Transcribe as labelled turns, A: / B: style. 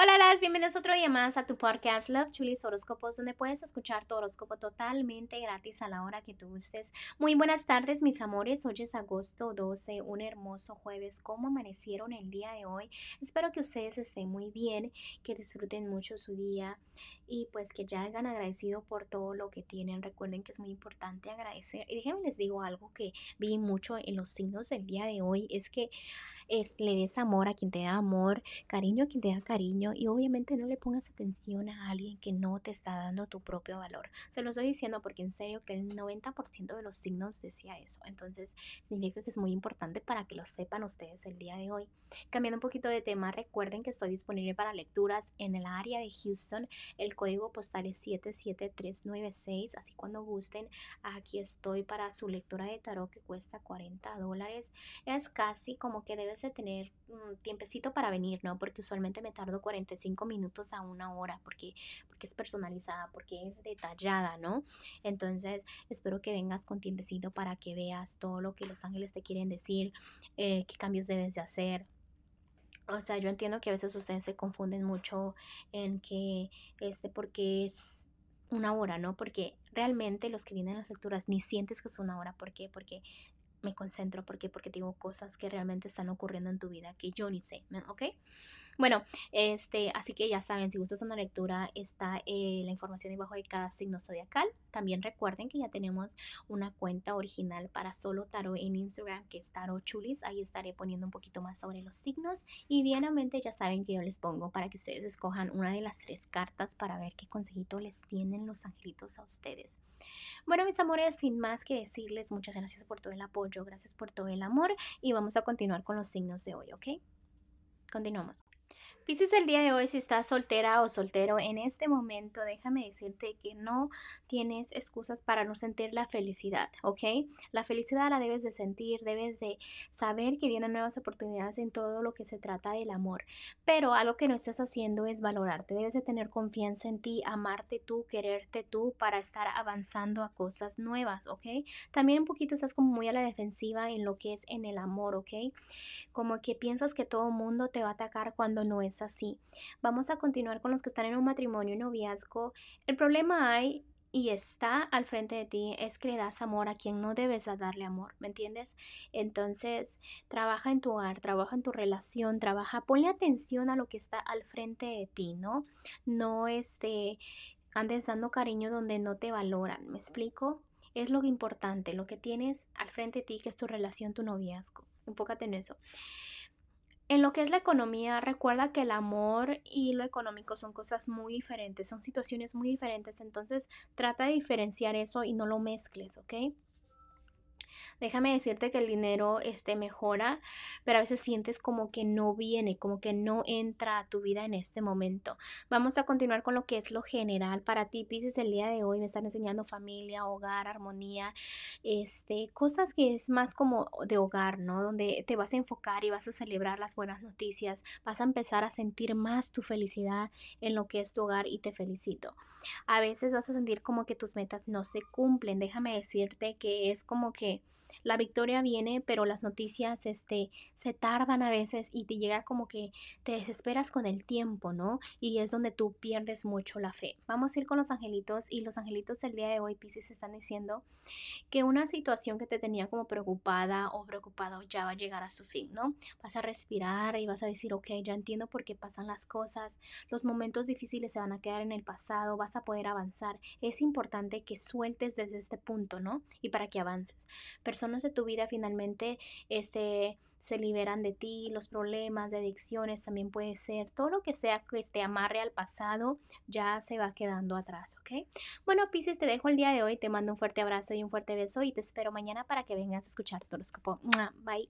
A: Hola, las bienvenidos otro día más a tu podcast Love Chulis Horóscopos, donde puedes escuchar tu horóscopo totalmente gratis a la hora que tú gustes. Muy buenas tardes, mis amores. Hoy es agosto 12, un hermoso jueves. ¿Cómo amanecieron el día de hoy? Espero que ustedes estén muy bien, que disfruten mucho su día y pues que ya hayan agradecido por todo lo que tienen. Recuerden que es muy importante agradecer. Y déjenme les digo algo que vi mucho en los signos del día de hoy, es que es, le des amor a quien te da amor, cariño a quien te da cariño y obviamente no le pongas atención a alguien que no te está dando tu propio valor. Se lo estoy diciendo porque en serio que el 90% de los signos decía eso. Entonces significa que es muy importante para que lo sepan ustedes el día de hoy. Cambiando un poquito de tema, recuerden que estoy disponible para lecturas en el área de Houston. El código postal es 77396, así cuando gusten, aquí estoy para su lectura de tarot que cuesta 40 dólares. Es casi como que debes de tener un tiempecito para venir, ¿no? Porque usualmente me tardo 45 minutos a una hora porque, porque es personalizada, porque es detallada, ¿no? Entonces, espero que vengas con tiempecito para que veas todo lo que los ángeles te quieren decir, eh, qué cambios debes de hacer. O sea, yo entiendo que a veces ustedes se confunden mucho en que, este, porque es una hora, ¿no? Porque realmente los que vienen a las lecturas ni sientes que es una hora. ¿Por qué? Porque me concentro. ¿Por qué? Porque tengo cosas que realmente están ocurriendo en tu vida que yo ni sé, ¿ok? Bueno, este, así que ya saben, si gustas una lectura, está eh, la información debajo de cada signo zodiacal. También recuerden que ya tenemos una cuenta original para solo tarot en Instagram, que es Tarot Chulis. Ahí estaré poniendo un poquito más sobre los signos. Y diariamente ya saben que yo les pongo para que ustedes escojan una de las tres cartas para ver qué consejito les tienen los angelitos a ustedes. Bueno, mis amores, sin más que decirles, muchas gracias por todo el apoyo, gracias por todo el amor y vamos a continuar con los signos de hoy, ¿ok? Continuamos. Pisces, el día de hoy, si estás soltera o soltero en este momento, déjame decirte que no tienes excusas para no sentir la felicidad, ¿ok? La felicidad la debes de sentir, debes de saber que vienen nuevas oportunidades en todo lo que se trata del amor, pero algo que no estás haciendo es valorarte, debes de tener confianza en ti, amarte tú, quererte tú para estar avanzando a cosas nuevas, ¿ok? También un poquito estás como muy a la defensiva en lo que es en el amor, ¿ok? Como que piensas que todo mundo te va a atacar cuando no es así. Vamos a continuar con los que están en un matrimonio y noviazgo. El problema hay y está al frente de ti es que le das amor a quien no debes darle amor, ¿me entiendes? Entonces, trabaja en tu hogar, trabaja en tu relación, trabaja, ponle atención a lo que está al frente de ti, ¿no? No este andes dando cariño donde no te valoran, ¿me explico? Es lo importante, lo que tienes al frente de ti, que es tu relación, tu noviazgo. Enfócate en eso. En lo que es la economía, recuerda que el amor y lo económico son cosas muy diferentes, son situaciones muy diferentes, entonces trata de diferenciar eso y no lo mezcles, ¿ok? Déjame decirte que el dinero este, mejora, pero a veces sientes como que no viene, como que no entra a tu vida en este momento. Vamos a continuar con lo que es lo general para ti, Pisces, el día de hoy me están enseñando familia, hogar, armonía, este, cosas que es más como de hogar, ¿no? Donde te vas a enfocar y vas a celebrar las buenas noticias, vas a empezar a sentir más tu felicidad en lo que es tu hogar y te felicito. A veces vas a sentir como que tus metas no se cumplen. Déjame decirte que es como la victoria viene, pero las noticias este, se tardan a veces y te llega como que te desesperas con el tiempo, ¿no? Y es donde tú pierdes mucho la fe. Vamos a ir con los angelitos y los angelitos el día de hoy, Pisces, están diciendo que una situación que te tenía como preocupada o preocupado ya va a llegar a su fin, ¿no? Vas a respirar y vas a decir, ok, ya entiendo por qué pasan las cosas, los momentos difíciles se van a quedar en el pasado, vas a poder avanzar. Es importante que sueltes desde este punto, ¿no? Y para que avances personas de tu vida finalmente este, se liberan de ti, los problemas de adicciones también puede ser, todo lo que sea que te amarre al pasado ya se va quedando atrás, ¿ok? Bueno, Pisces, te dejo el día de hoy, te mando un fuerte abrazo y un fuerte beso y te espero mañana para que vengas a escuchar tu horóscopo. Bye.